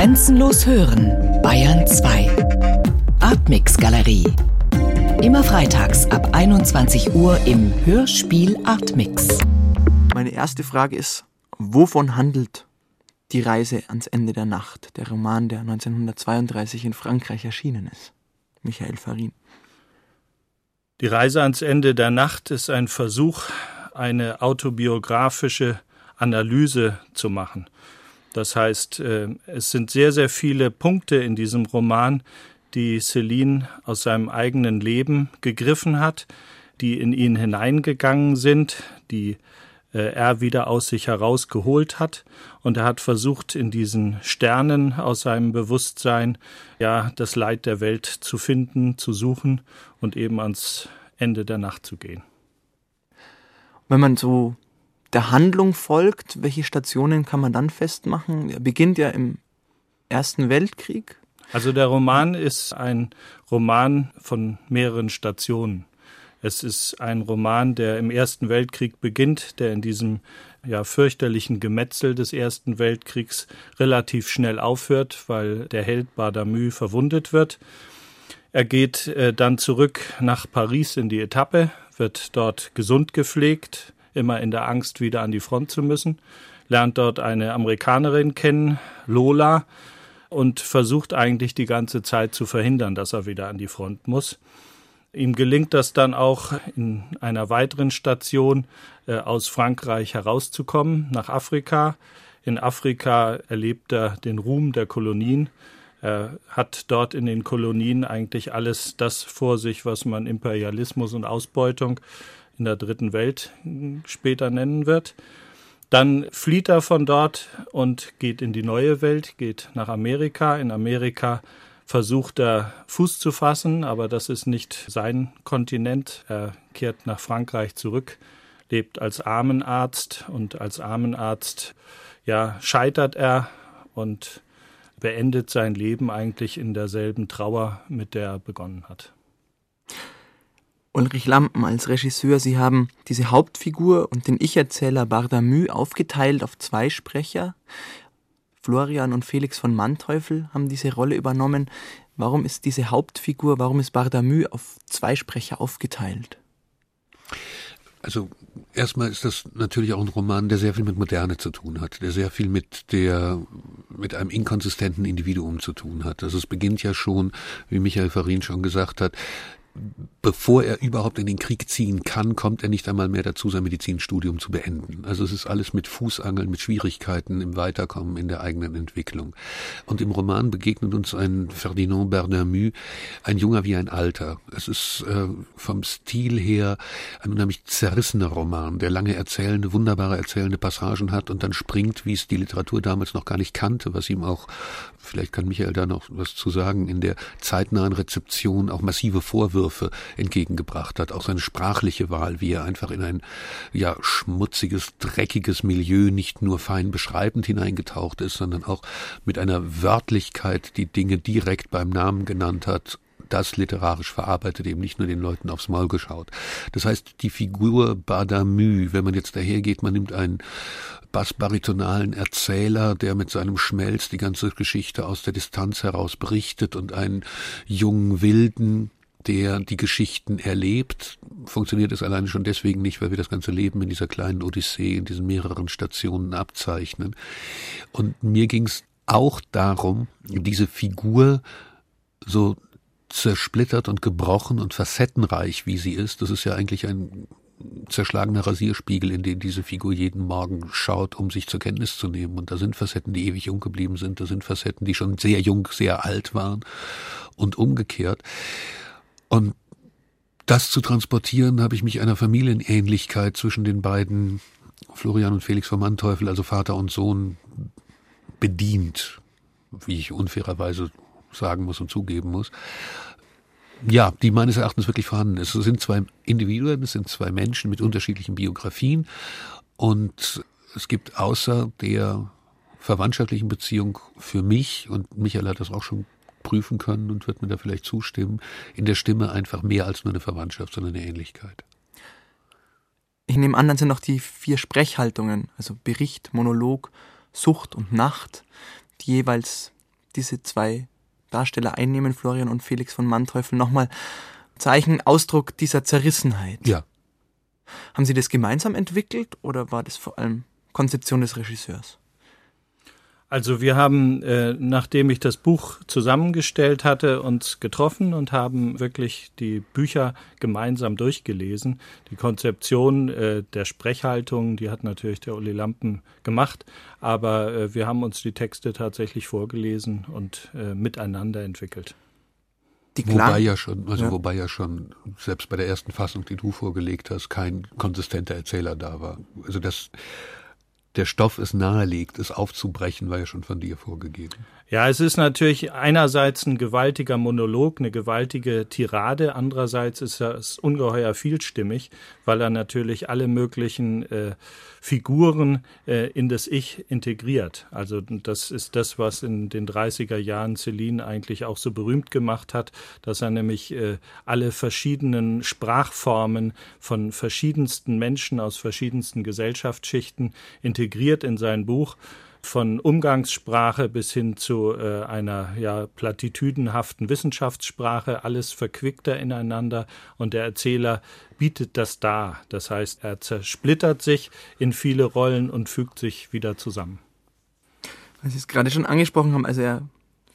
Grenzenlos hören, Bayern 2. Artmix Galerie. Immer freitags ab 21 Uhr im Hörspiel Artmix. Meine erste Frage ist, wovon handelt die Reise ans Ende der Nacht, der Roman, der 1932 in Frankreich erschienen ist? Michael Farin. Die Reise ans Ende der Nacht ist ein Versuch, eine autobiografische Analyse zu machen. Das heißt, äh, es sind sehr, sehr viele Punkte in diesem Roman, die Celine aus seinem eigenen Leben gegriffen hat, die in ihn hineingegangen sind, die äh, er wieder aus sich herausgeholt hat. Und er hat versucht, in diesen Sternen aus seinem Bewusstsein, ja, das Leid der Welt zu finden, zu suchen und eben ans Ende der Nacht zu gehen. Wenn man so der Handlung folgt, welche Stationen kann man dann festmachen? Er beginnt ja im Ersten Weltkrieg. Also der Roman ist ein Roman von mehreren Stationen. Es ist ein Roman, der im Ersten Weltkrieg beginnt, der in diesem ja fürchterlichen Gemetzel des Ersten Weltkriegs relativ schnell aufhört, weil der Held Bardamü verwundet wird. Er geht äh, dann zurück nach Paris in die Etappe, wird dort gesund gepflegt, immer in der Angst, wieder an die Front zu müssen, lernt dort eine Amerikanerin kennen, Lola, und versucht eigentlich die ganze Zeit zu verhindern, dass er wieder an die Front muss. Ihm gelingt das dann auch in einer weiteren Station äh, aus Frankreich herauszukommen, nach Afrika. In Afrika erlebt er den Ruhm der Kolonien. Er hat dort in den Kolonien eigentlich alles das vor sich, was man Imperialismus und Ausbeutung in der dritten Welt später nennen wird. Dann flieht er von dort und geht in die neue Welt, geht nach Amerika. In Amerika versucht er Fuß zu fassen, aber das ist nicht sein Kontinent. Er kehrt nach Frankreich zurück, lebt als Armenarzt und als Armenarzt ja scheitert er und beendet sein Leben eigentlich in derselben Trauer, mit der er begonnen hat. Ulrich Lampen als Regisseur, Sie haben diese Hauptfigur und den Ich-Erzähler Bardamü aufgeteilt auf zwei Sprecher. Florian und Felix von Manteuffel haben diese Rolle übernommen. Warum ist diese Hauptfigur, warum ist Bardamü auf zwei Sprecher aufgeteilt? Also erstmal ist das natürlich auch ein Roman, der sehr viel mit Moderne zu tun hat, der sehr viel mit der mit einem inkonsistenten Individuum zu tun hat. Also es beginnt ja schon, wie Michael Farin schon gesagt hat, bevor er überhaupt in den Krieg ziehen kann, kommt er nicht einmal mehr dazu, sein Medizinstudium zu beenden. Also es ist alles mit Fußangeln, mit Schwierigkeiten im Weiterkommen in der eigenen Entwicklung. Und im Roman begegnet uns ein Ferdinand Bernamü, ein Junger wie ein Alter. Es ist äh, vom Stil her ein unheimlich zerrissener Roman, der lange erzählende, wunderbare erzählende Passagen hat und dann springt, wie es die Literatur damals noch gar nicht kannte, was ihm auch, vielleicht kann Michael da noch was zu sagen, in der zeitnahen Rezeption auch massive Vorwürfe entgegengebracht hat. Auch seine sprachliche Wahl, wie er einfach in ein ja schmutziges, dreckiges Milieu nicht nur fein beschreibend hineingetaucht ist, sondern auch mit einer Wörtlichkeit die Dinge direkt beim Namen genannt hat das literarisch verarbeitet, eben nicht nur den Leuten aufs Maul geschaut. Das heißt, die Figur Badamü, wenn man jetzt dahergeht, man nimmt einen bassbaritonalen Erzähler, der mit seinem Schmelz die ganze Geschichte aus der Distanz heraus berichtet und einen jungen Wilden, der die Geschichten erlebt, funktioniert es alleine schon deswegen nicht, weil wir das ganze Leben in dieser kleinen Odyssee, in diesen mehreren Stationen abzeichnen. Und mir ging es auch darum, diese Figur so zersplittert und gebrochen und facettenreich, wie sie ist, das ist ja eigentlich ein zerschlagener Rasierspiegel, in den diese Figur jeden Morgen schaut, um sich zur Kenntnis zu nehmen. Und da sind Facetten, die ewig jung geblieben sind, da sind Facetten, die schon sehr jung, sehr alt waren und umgekehrt. Und das zu transportieren, habe ich mich einer Familienähnlichkeit zwischen den beiden Florian und Felix von Manteuffel, also Vater und Sohn, bedient, wie ich unfairerweise sagen muss und zugeben muss. Ja, die meines Erachtens wirklich vorhanden ist. Es sind zwei Individuen, es sind zwei Menschen mit unterschiedlichen Biografien und es gibt außer der verwandtschaftlichen Beziehung für mich, und Michael hat das auch schon prüfen können und wird mir da vielleicht zustimmen, in der Stimme einfach mehr als nur eine Verwandtschaft, sondern eine Ähnlichkeit. Ich nehme an, dann sind noch die vier Sprechhaltungen, also Bericht, Monolog, Sucht und Nacht, die jeweils diese zwei Darsteller einnehmen, Florian und Felix von Manteuffel, nochmal Zeichen, Ausdruck dieser Zerrissenheit. Ja. Haben Sie das gemeinsam entwickelt oder war das vor allem Konzeption des Regisseurs? Also wir haben, äh, nachdem ich das Buch zusammengestellt hatte, uns getroffen und haben wirklich die Bücher gemeinsam durchgelesen. Die Konzeption äh, der Sprechhaltung, die hat natürlich der Uli Lampen gemacht, aber äh, wir haben uns die Texte tatsächlich vorgelesen und äh, miteinander entwickelt. Die wobei ja schon, also ja. wobei ja schon selbst bei der ersten Fassung, die du vorgelegt hast, kein konsistenter Erzähler da war. Also das der Stoff es nahelegt, es aufzubrechen, war ja schon von dir vorgegeben. Ja, es ist natürlich einerseits ein gewaltiger Monolog, eine gewaltige Tirade, andererseits ist es ungeheuer vielstimmig, weil er natürlich alle möglichen äh, Figuren äh, in das Ich integriert. Also das ist das, was in den 30er Jahren Celine eigentlich auch so berühmt gemacht hat, dass er nämlich äh, alle verschiedenen Sprachformen von verschiedensten Menschen aus verschiedensten Gesellschaftsschichten integriert in sein Buch von Umgangssprache bis hin zu äh, einer ja platitüdenhaften Wissenschaftssprache, alles verquickter ineinander und der Erzähler bietet das dar. Das heißt, er zersplittert sich in viele Rollen und fügt sich wieder zusammen. Weil Sie es gerade schon angesprochen haben, also er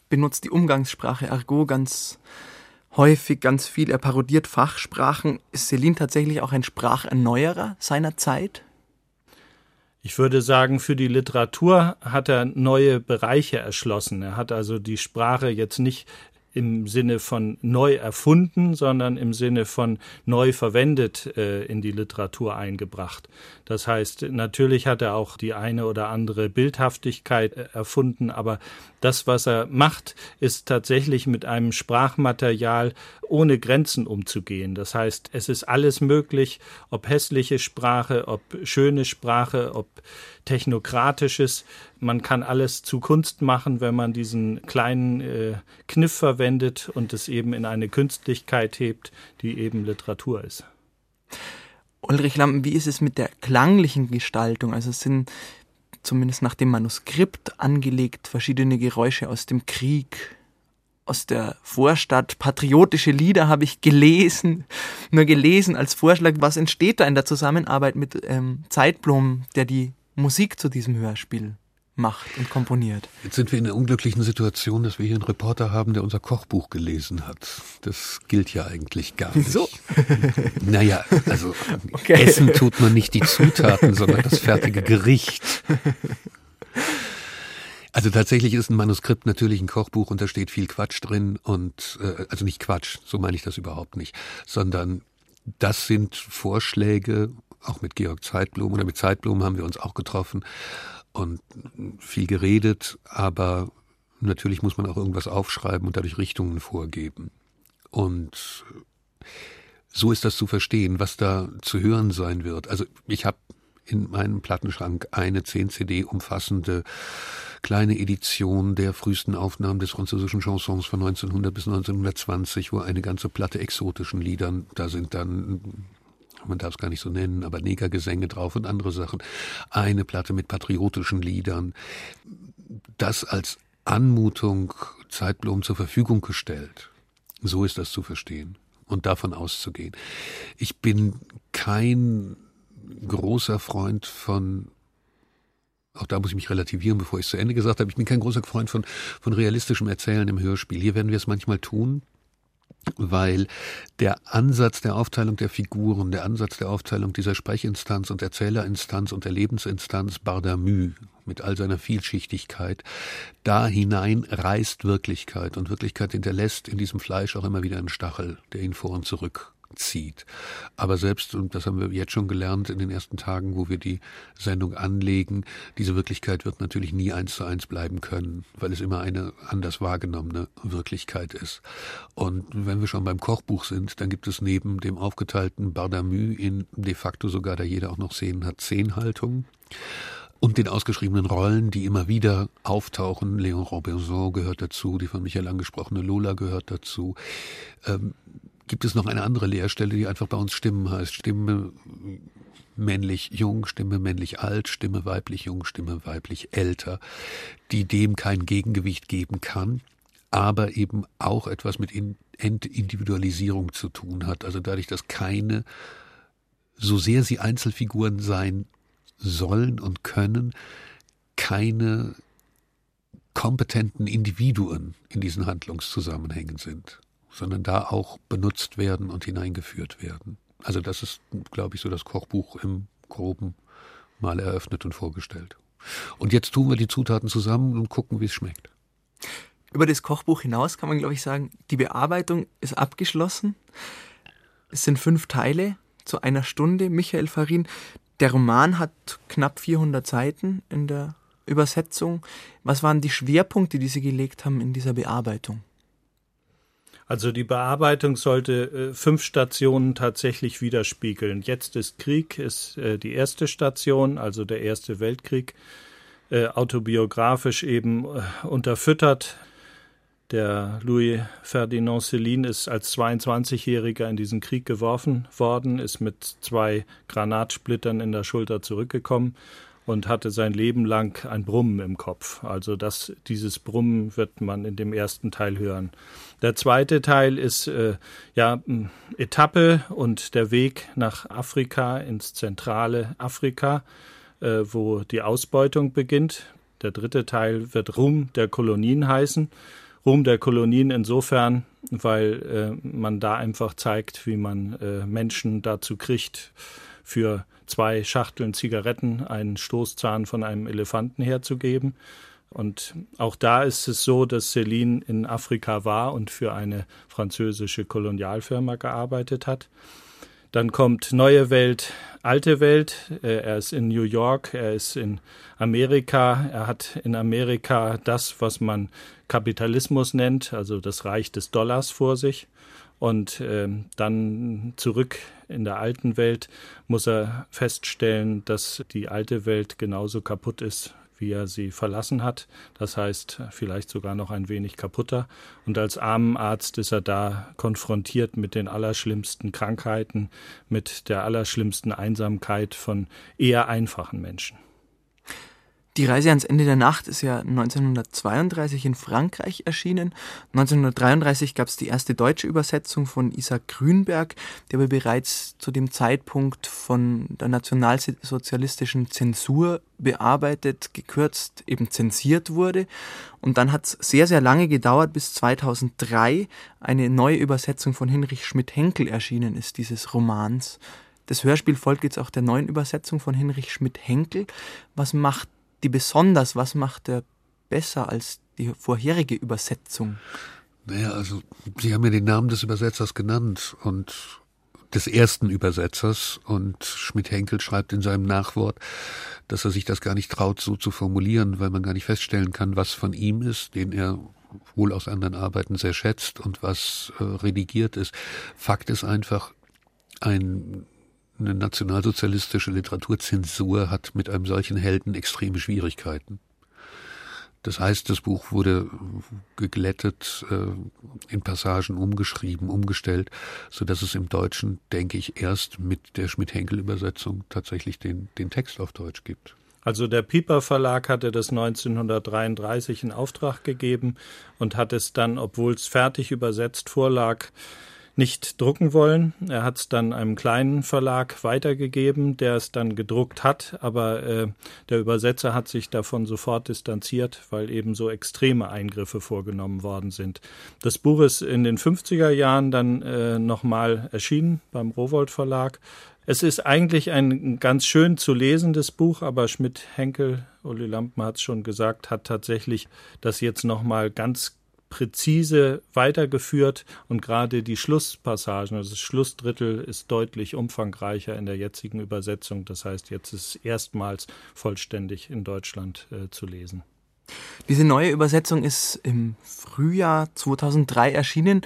benutzt die Umgangssprache Argot ganz häufig, ganz viel. Er parodiert Fachsprachen. Ist Celine tatsächlich auch ein Spracherneuerer seiner Zeit? Ich würde sagen, für die Literatur hat er neue Bereiche erschlossen. Er hat also die Sprache jetzt nicht im Sinne von neu erfunden, sondern im Sinne von neu verwendet äh, in die Literatur eingebracht. Das heißt, natürlich hat er auch die eine oder andere Bildhaftigkeit äh, erfunden, aber das, was er macht, ist tatsächlich mit einem Sprachmaterial ohne Grenzen umzugehen. Das heißt, es ist alles möglich, ob hässliche Sprache, ob schöne Sprache, ob technokratisches. Man kann alles zu Kunst machen, wenn man diesen kleinen äh, Kniff verwendet und es eben in eine Künstlichkeit hebt, die eben Literatur ist. Ulrich Lampen, wie ist es mit der klanglichen Gestaltung? Also es sind zumindest nach dem Manuskript angelegt verschiedene Geräusche aus dem Krieg, aus der Vorstadt, patriotische Lieder habe ich gelesen, nur gelesen als Vorschlag. Was entsteht da in der Zusammenarbeit mit ähm, Zeitblom, der die Musik zu diesem Hörspiel macht und komponiert. Jetzt sind wir in der unglücklichen Situation, dass wir hier einen Reporter haben, der unser Kochbuch gelesen hat. Das gilt ja eigentlich gar nicht. Wieso? Naja, also okay. essen tut man nicht die Zutaten, sondern das fertige Gericht. Also tatsächlich ist ein Manuskript natürlich ein Kochbuch und da steht viel Quatsch drin und äh, also nicht Quatsch, so meine ich das überhaupt nicht, sondern das sind Vorschläge auch mit Georg Zeitblum oder mit Zeitblum haben wir uns auch getroffen und viel geredet, aber natürlich muss man auch irgendwas aufschreiben und dadurch Richtungen vorgeben. Und so ist das zu verstehen, was da zu hören sein wird. Also ich habe in meinem Plattenschrank eine 10 CD umfassende kleine Edition der frühesten Aufnahmen des französischen Chansons von 1900 bis 1920, wo eine ganze Platte exotischen Liedern, da sind dann man darf es gar nicht so nennen, aber Negergesänge drauf und andere Sachen. Eine Platte mit patriotischen Liedern. Das als Anmutung Zeitblom zur Verfügung gestellt. So ist das zu verstehen und davon auszugehen. Ich bin kein großer Freund von auch da muss ich mich relativieren, bevor ich es zu Ende gesagt habe. Ich bin kein großer Freund von, von realistischem Erzählen im Hörspiel. Hier werden wir es manchmal tun, weil der Ansatz der Aufteilung der Figuren, der Ansatz der Aufteilung dieser Sprechinstanz und Erzählerinstanz und der Lebensinstanz Bardamü mit all seiner Vielschichtigkeit, da hinein reißt Wirklichkeit. Und Wirklichkeit hinterlässt in diesem Fleisch auch immer wieder einen Stachel, der ihn vor und zurück zieht. Aber selbst, und das haben wir jetzt schon gelernt in den ersten Tagen, wo wir die Sendung anlegen, diese Wirklichkeit wird natürlich nie eins zu eins bleiben können, weil es immer eine anders wahrgenommene Wirklichkeit ist. Und wenn wir schon beim Kochbuch sind, dann gibt es neben dem aufgeteilten Bardamü in de facto sogar, da jeder auch noch Szenen hat, zehn Haltungen und den ausgeschriebenen Rollen, die immer wieder auftauchen. Léon Robinson gehört dazu, die von Michael angesprochene Lola gehört dazu. Ähm, gibt es noch eine andere Leerstelle, die einfach bei uns Stimmen heißt. Stimme männlich jung, Stimme männlich alt, Stimme weiblich jung, Stimme weiblich älter, die dem kein Gegengewicht geben kann, aber eben auch etwas mit Entindividualisierung zu tun hat. Also dadurch, dass keine, so sehr sie Einzelfiguren sein sollen und können, keine kompetenten Individuen in diesen Handlungszusammenhängen sind, sondern da auch benutzt werden und hineingeführt werden. Also das ist, glaube ich, so das Kochbuch im groben mal eröffnet und vorgestellt. Und jetzt tun wir die Zutaten zusammen und gucken, wie es schmeckt. Über das Kochbuch hinaus kann man, glaube ich, sagen, die Bearbeitung ist abgeschlossen. Es sind fünf Teile zu einer Stunde. Michael Farin, der Roman hat knapp 400 Seiten in der Übersetzung. Was waren die Schwerpunkte, die Sie gelegt haben in dieser Bearbeitung? Also die Bearbeitung sollte äh, fünf Stationen tatsächlich widerspiegeln. Jetzt ist Krieg, ist äh, die erste Station, also der Erste Weltkrieg, äh, autobiografisch eben äh, unterfüttert. Der Louis Ferdinand Céline ist als 22-Jähriger in diesen Krieg geworfen worden, ist mit zwei Granatsplittern in der Schulter zurückgekommen und hatte sein Leben lang ein Brummen im Kopf. Also das, dieses Brummen wird man in dem ersten Teil hören. Der zweite Teil ist äh, ja Etappe und der Weg nach Afrika ins zentrale Afrika, äh, wo die Ausbeutung beginnt. Der dritte Teil wird Ruhm der Kolonien heißen. Ruhm der Kolonien insofern, weil äh, man da einfach zeigt, wie man äh, Menschen dazu kriegt, für zwei Schachteln Zigaretten einen Stoßzahn von einem Elefanten herzugeben. Und auch da ist es so, dass Céline in Afrika war und für eine französische Kolonialfirma gearbeitet hat. Dann kommt Neue Welt, Alte Welt. Äh, er ist in New York, er ist in Amerika. Er hat in Amerika das, was man Kapitalismus nennt, also das Reich des Dollars vor sich. Und äh, dann zurück in der alten Welt muss er feststellen, dass die alte Welt genauso kaputt ist, wie er sie verlassen hat. Das heißt, vielleicht sogar noch ein wenig kaputter. Und als Armenarzt ist er da konfrontiert mit den allerschlimmsten Krankheiten, mit der allerschlimmsten Einsamkeit von eher einfachen Menschen. Die Reise ans Ende der Nacht ist ja 1932 in Frankreich erschienen. 1933 gab es die erste deutsche Übersetzung von Isaac Grünberg, der aber bereits zu dem Zeitpunkt von der nationalsozialistischen Zensur bearbeitet, gekürzt, eben zensiert wurde. Und dann hat es sehr, sehr lange gedauert, bis 2003 eine neue Übersetzung von Hinrich Schmidt-Henkel erschienen ist, dieses Romans. Das Hörspiel folgt jetzt auch der neuen Übersetzung von Hinrich Schmidt-Henkel. Was macht die besonders? Was macht er besser als die vorherige Übersetzung? Naja, also Sie haben ja den Namen des Übersetzers genannt und des ersten Übersetzers und Schmidt-Henkel schreibt in seinem Nachwort, dass er sich das gar nicht traut, so zu formulieren, weil man gar nicht feststellen kann, was von ihm ist, den er wohl aus anderen Arbeiten sehr schätzt und was äh, redigiert ist. Fakt ist einfach, ein eine nationalsozialistische Literaturzensur hat mit einem solchen Helden extreme Schwierigkeiten. Das heißt, das Buch wurde geglättet, äh, in Passagen umgeschrieben, umgestellt, so dass es im Deutschen, denke ich, erst mit der Schmidt-Henkel-Übersetzung tatsächlich den, den Text auf Deutsch gibt. Also der Piper Verlag hatte das 1933 in Auftrag gegeben und hat es dann, obwohl es fertig übersetzt vorlag, nicht drucken wollen. Er hat es dann einem kleinen Verlag weitergegeben, der es dann gedruckt hat, aber äh, der Übersetzer hat sich davon sofort distanziert, weil eben so extreme Eingriffe vorgenommen worden sind. Das Buch ist in den 50er Jahren dann äh, nochmal erschienen beim Rowold Verlag. Es ist eigentlich ein ganz schön zu lesendes Buch, aber Schmidt-Henkel, Uli Lampen hat es schon gesagt, hat tatsächlich das jetzt nochmal ganz präzise weitergeführt und gerade die Schlusspassagen, also das Schlussdrittel ist deutlich umfangreicher in der jetzigen Übersetzung. Das heißt, jetzt ist es erstmals vollständig in Deutschland äh, zu lesen. Diese neue Übersetzung ist im Frühjahr 2003 erschienen,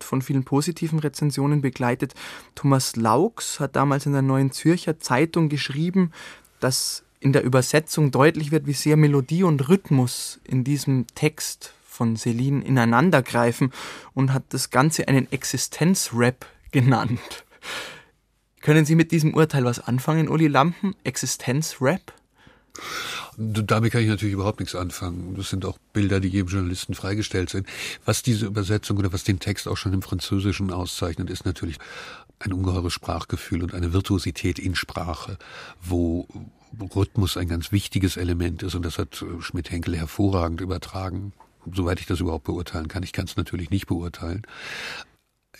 von vielen positiven Rezensionen begleitet. Thomas Laux hat damals in der Neuen Zürcher Zeitung geschrieben, dass in der Übersetzung deutlich wird, wie sehr Melodie und Rhythmus in diesem Text von Celine ineinandergreifen und hat das Ganze einen Existenzrap genannt. Können Sie mit diesem Urteil was anfangen, Uli Lampen? Existenzrap? Damit kann ich natürlich überhaupt nichts anfangen. Das sind auch Bilder, die jedem Journalisten freigestellt sind. Was diese Übersetzung oder was den Text auch schon im Französischen auszeichnet, ist natürlich ein ungeheures Sprachgefühl und eine Virtuosität in Sprache, wo Rhythmus ein ganz wichtiges Element ist. Und das hat Schmidt-Henkel hervorragend übertragen, soweit ich das überhaupt beurteilen kann. Ich kann es natürlich nicht beurteilen.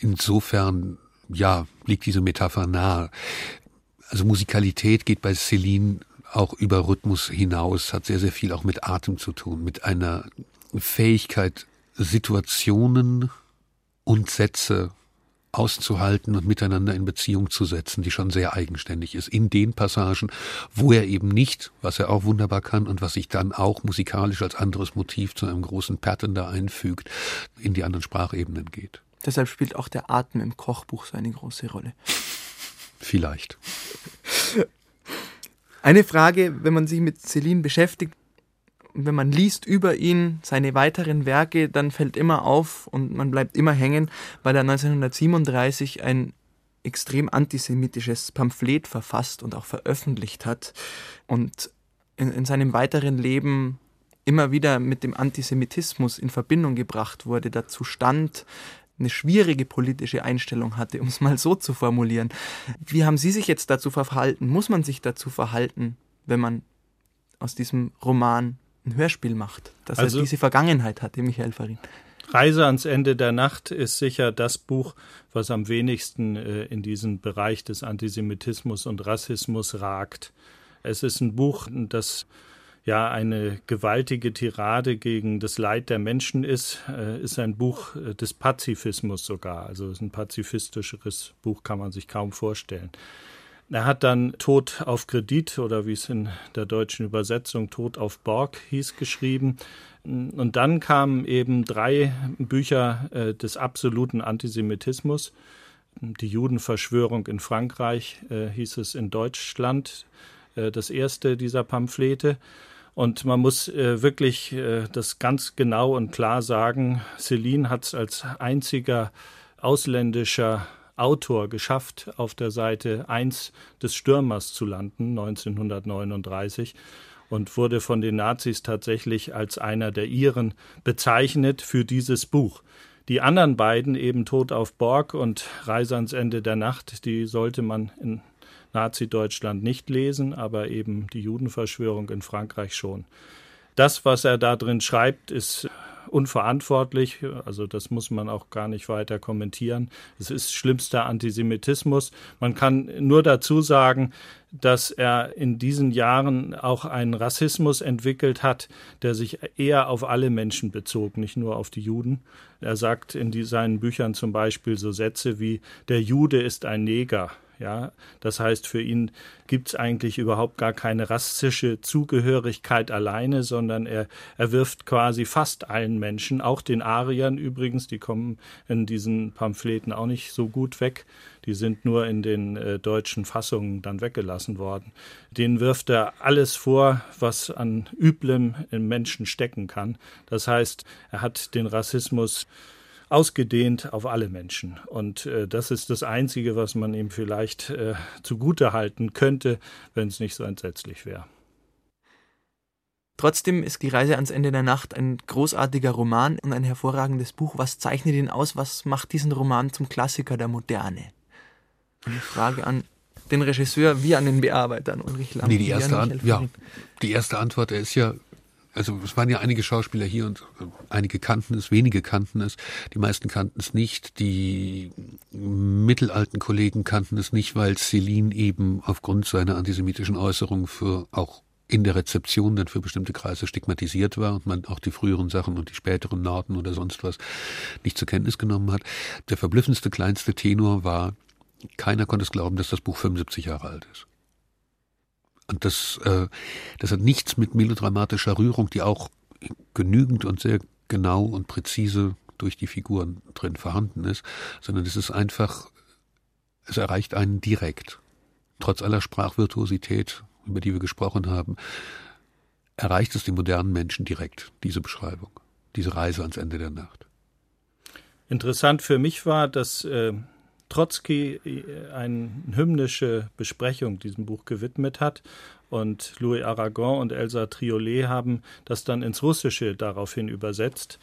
Insofern, ja, liegt diese Metapher nahe. Also Musikalität geht bei Celine auch über Rhythmus hinaus, hat sehr, sehr viel auch mit Atem zu tun, mit einer Fähigkeit, Situationen und Sätze auszuhalten und miteinander in Beziehung zu setzen, die schon sehr eigenständig ist. In den Passagen, wo er eben nicht, was er auch wunderbar kann und was sich dann auch musikalisch als anderes Motiv zu einem großen Pattern da einfügt, in die anderen Sprachebenen geht. Deshalb spielt auch der Atem im Kochbuch so eine große Rolle. Vielleicht. Eine Frage, wenn man sich mit Celine beschäftigt, wenn man liest über ihn, seine weiteren Werke, dann fällt immer auf und man bleibt immer hängen, weil er 1937 ein extrem antisemitisches Pamphlet verfasst und auch veröffentlicht hat und in, in seinem weiteren Leben immer wieder mit dem Antisemitismus in Verbindung gebracht wurde, dazu stand, eine schwierige politische Einstellung hatte, um es mal so zu formulieren. Wie haben Sie sich jetzt dazu verhalten? Muss man sich dazu verhalten, wenn man aus diesem Roman ein Hörspiel macht, dass also, er diese Vergangenheit hatte, Michael Farin? Reise ans Ende der Nacht ist sicher das Buch, was am wenigsten äh, in diesen Bereich des Antisemitismus und Rassismus ragt. Es ist ein Buch, das ja eine gewaltige Tirade gegen das Leid der Menschen ist, äh, ist ein Buch äh, des Pazifismus sogar. Also ist ein pazifistischeres Buch kann man sich kaum vorstellen. Er hat dann Tod auf Kredit oder wie es in der deutschen Übersetzung Tod auf Borg hieß geschrieben. Und dann kamen eben drei Bücher äh, des absoluten Antisemitismus. Die Judenverschwörung in Frankreich äh, hieß es in Deutschland, äh, das erste dieser Pamphlete. Und man muss äh, wirklich äh, das ganz genau und klar sagen, Celine hat es als einziger ausländischer Autor geschafft, auf der Seite 1 des Stürmers zu landen, 1939 und wurde von den Nazis tatsächlich als einer der ihren bezeichnet für dieses Buch. Die anderen beiden, eben Tod auf Borg und Reise ans Ende der Nacht, die sollte man in Nazi-Deutschland nicht lesen, aber eben die Judenverschwörung in Frankreich schon. Das, was er da drin schreibt, ist unverantwortlich, also das muss man auch gar nicht weiter kommentieren. Es ist schlimmster Antisemitismus. Man kann nur dazu sagen, dass er in diesen Jahren auch einen Rassismus entwickelt hat, der sich eher auf alle Menschen bezog, nicht nur auf die Juden. Er sagt in die, seinen Büchern zum Beispiel so Sätze wie der Jude ist ein Neger ja, das heißt, für ihn gibt es eigentlich überhaupt gar keine rassische Zugehörigkeit alleine, sondern er, er wirft quasi fast allen Menschen, auch den Ariern übrigens, die kommen in diesen Pamphleten auch nicht so gut weg. Die sind nur in den äh, deutschen Fassungen dann weggelassen worden. Denen wirft er alles vor, was an Üblem im Menschen stecken kann. Das heißt, er hat den Rassismus ausgedehnt auf alle Menschen. Und äh, das ist das Einzige, was man ihm vielleicht äh, zugute halten könnte, wenn es nicht so entsetzlich wäre. Trotzdem ist die Reise ans Ende der Nacht ein großartiger Roman und ein hervorragendes Buch. Was zeichnet ihn aus? Was macht diesen Roman zum Klassiker der Moderne? Eine Frage an den Regisseur wie an den Bearbeiter, Ulrich Lamm. Nee, die erste, An ja, die erste Antwort, er ist ja also es waren ja einige Schauspieler hier und äh, einige kannten es, wenige kannten es, die meisten kannten es nicht, die mittelalten Kollegen kannten es nicht, weil Celine eben aufgrund seiner antisemitischen Äußerungen für auch in der Rezeption dann für bestimmte Kreise stigmatisiert war und man auch die früheren Sachen und die späteren Nauten oder sonst was nicht zur Kenntnis genommen hat. Der verblüffendste kleinste Tenor war, keiner konnte es glauben, dass das Buch 75 Jahre alt ist. Und das, äh, das hat nichts mit melodramatischer Rührung, die auch genügend und sehr genau und präzise durch die Figuren drin vorhanden ist, sondern es ist einfach, es erreicht einen direkt. Trotz aller Sprachvirtuosität, über die wir gesprochen haben, erreicht es den modernen Menschen direkt, diese Beschreibung, diese Reise ans Ende der Nacht. Interessant für mich war, dass äh, Trotzki äh, eine hymnische Besprechung diesem Buch gewidmet hat. Und Louis Aragon und Elsa Triolet haben das dann ins Russische daraufhin übersetzt.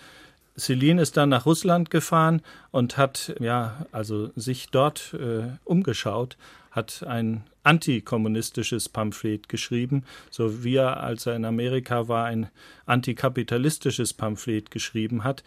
Celine ist dann nach Russland gefahren und hat ja also sich dort äh, umgeschaut, hat ein antikommunistisches Pamphlet geschrieben, so wie er, als er in Amerika war, ein antikapitalistisches Pamphlet geschrieben hat.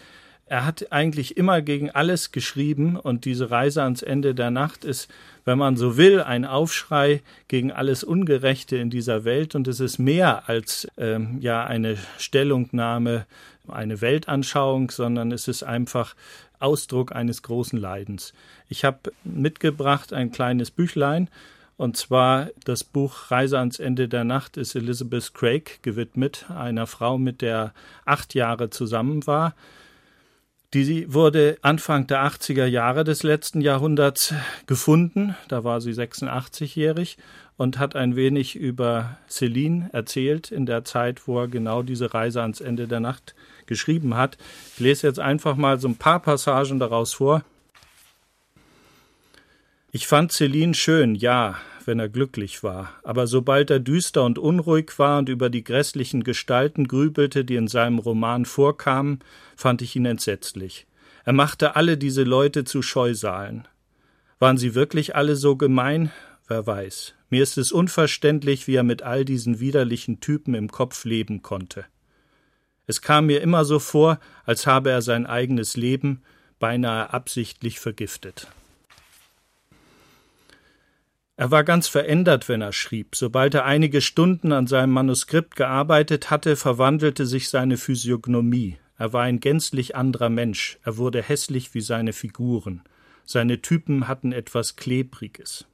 Er hat eigentlich immer gegen alles geschrieben und diese Reise ans Ende der Nacht ist, wenn man so will, ein Aufschrei gegen alles Ungerechte in dieser Welt und es ist mehr als ähm, ja eine Stellungnahme, eine Weltanschauung, sondern es ist einfach Ausdruck eines großen Leidens. Ich habe mitgebracht ein kleines Büchlein, und zwar das Buch Reise ans Ende der Nacht ist Elizabeth Craig gewidmet, einer Frau, mit der acht Jahre zusammen war. Die wurde Anfang der 80er Jahre des letzten Jahrhunderts gefunden. Da war sie 86-jährig und hat ein wenig über Celine erzählt in der Zeit, wo er genau diese Reise ans Ende der Nacht geschrieben hat. Ich lese jetzt einfach mal so ein paar Passagen daraus vor. Ich fand Celine schön, ja, wenn er glücklich war, aber sobald er düster und unruhig war und über die grässlichen Gestalten grübelte, die in seinem Roman vorkamen, fand ich ihn entsetzlich. Er machte alle diese Leute zu Scheusalen. Waren sie wirklich alle so gemein? Wer weiß. Mir ist es unverständlich, wie er mit all diesen widerlichen Typen im Kopf leben konnte. Es kam mir immer so vor, als habe er sein eigenes Leben beinahe absichtlich vergiftet. Er war ganz verändert, wenn er schrieb. Sobald er einige Stunden an seinem Manuskript gearbeitet hatte, verwandelte sich seine Physiognomie. Er war ein gänzlich anderer Mensch. Er wurde hässlich wie seine Figuren. Seine Typen hatten etwas Klebriges.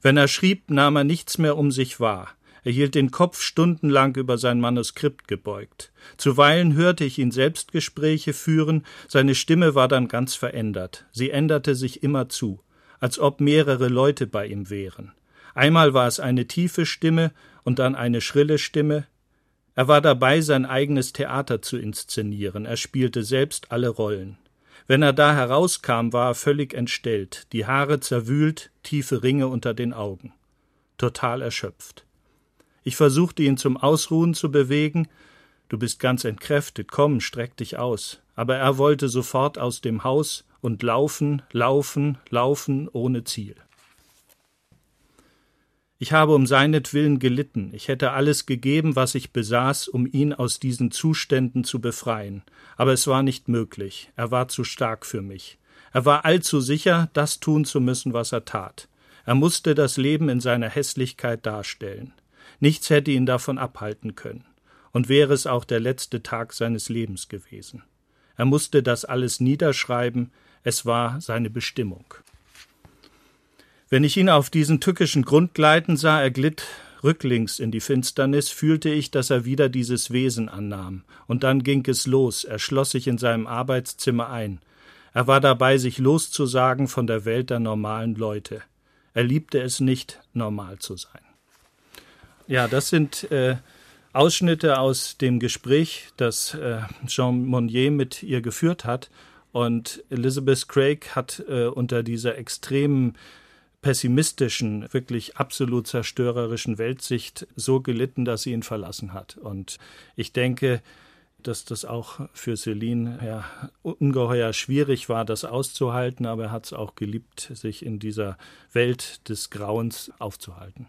Wenn er schrieb, nahm er nichts mehr um sich wahr. Er hielt den Kopf stundenlang über sein Manuskript gebeugt. Zuweilen hörte ich ihn Selbstgespräche führen, seine Stimme war dann ganz verändert. Sie änderte sich immer zu als ob mehrere Leute bei ihm wären. Einmal war es eine tiefe Stimme und dann eine schrille Stimme. Er war dabei, sein eigenes Theater zu inszenieren, er spielte selbst alle Rollen. Wenn er da herauskam, war er völlig entstellt, die Haare zerwühlt, tiefe Ringe unter den Augen. Total erschöpft. Ich versuchte ihn zum Ausruhen zu bewegen. Du bist ganz entkräftet, komm, streck dich aus. Aber er wollte sofort aus dem Haus und laufen, laufen, laufen ohne Ziel. Ich habe um seinetwillen gelitten, ich hätte alles gegeben, was ich besaß, um ihn aus diesen Zuständen zu befreien, aber es war nicht möglich, er war zu stark für mich. Er war allzu sicher, das tun zu müssen, was er tat. Er musste das Leben in seiner Hässlichkeit darstellen. Nichts hätte ihn davon abhalten können. Und wäre es auch der letzte Tag seines Lebens gewesen. Er musste das alles niederschreiben, es war seine Bestimmung. Wenn ich ihn auf diesen tückischen Grund gleiten sah, er glitt rücklings in die Finsternis, fühlte ich, dass er wieder dieses Wesen annahm. Und dann ging es los, er schloss sich in seinem Arbeitszimmer ein. Er war dabei, sich loszusagen von der Welt der normalen Leute. Er liebte es nicht, normal zu sein. Ja, das sind äh, Ausschnitte aus dem Gespräch, das äh, Jean Monnier mit ihr geführt hat. Und Elizabeth Craig hat äh, unter dieser extremen pessimistischen, wirklich absolut zerstörerischen Weltsicht so gelitten, dass sie ihn verlassen hat. Und ich denke, dass das auch für Celine ja, ungeheuer schwierig war, das auszuhalten, aber er hat es auch geliebt, sich in dieser Welt des Grauens aufzuhalten.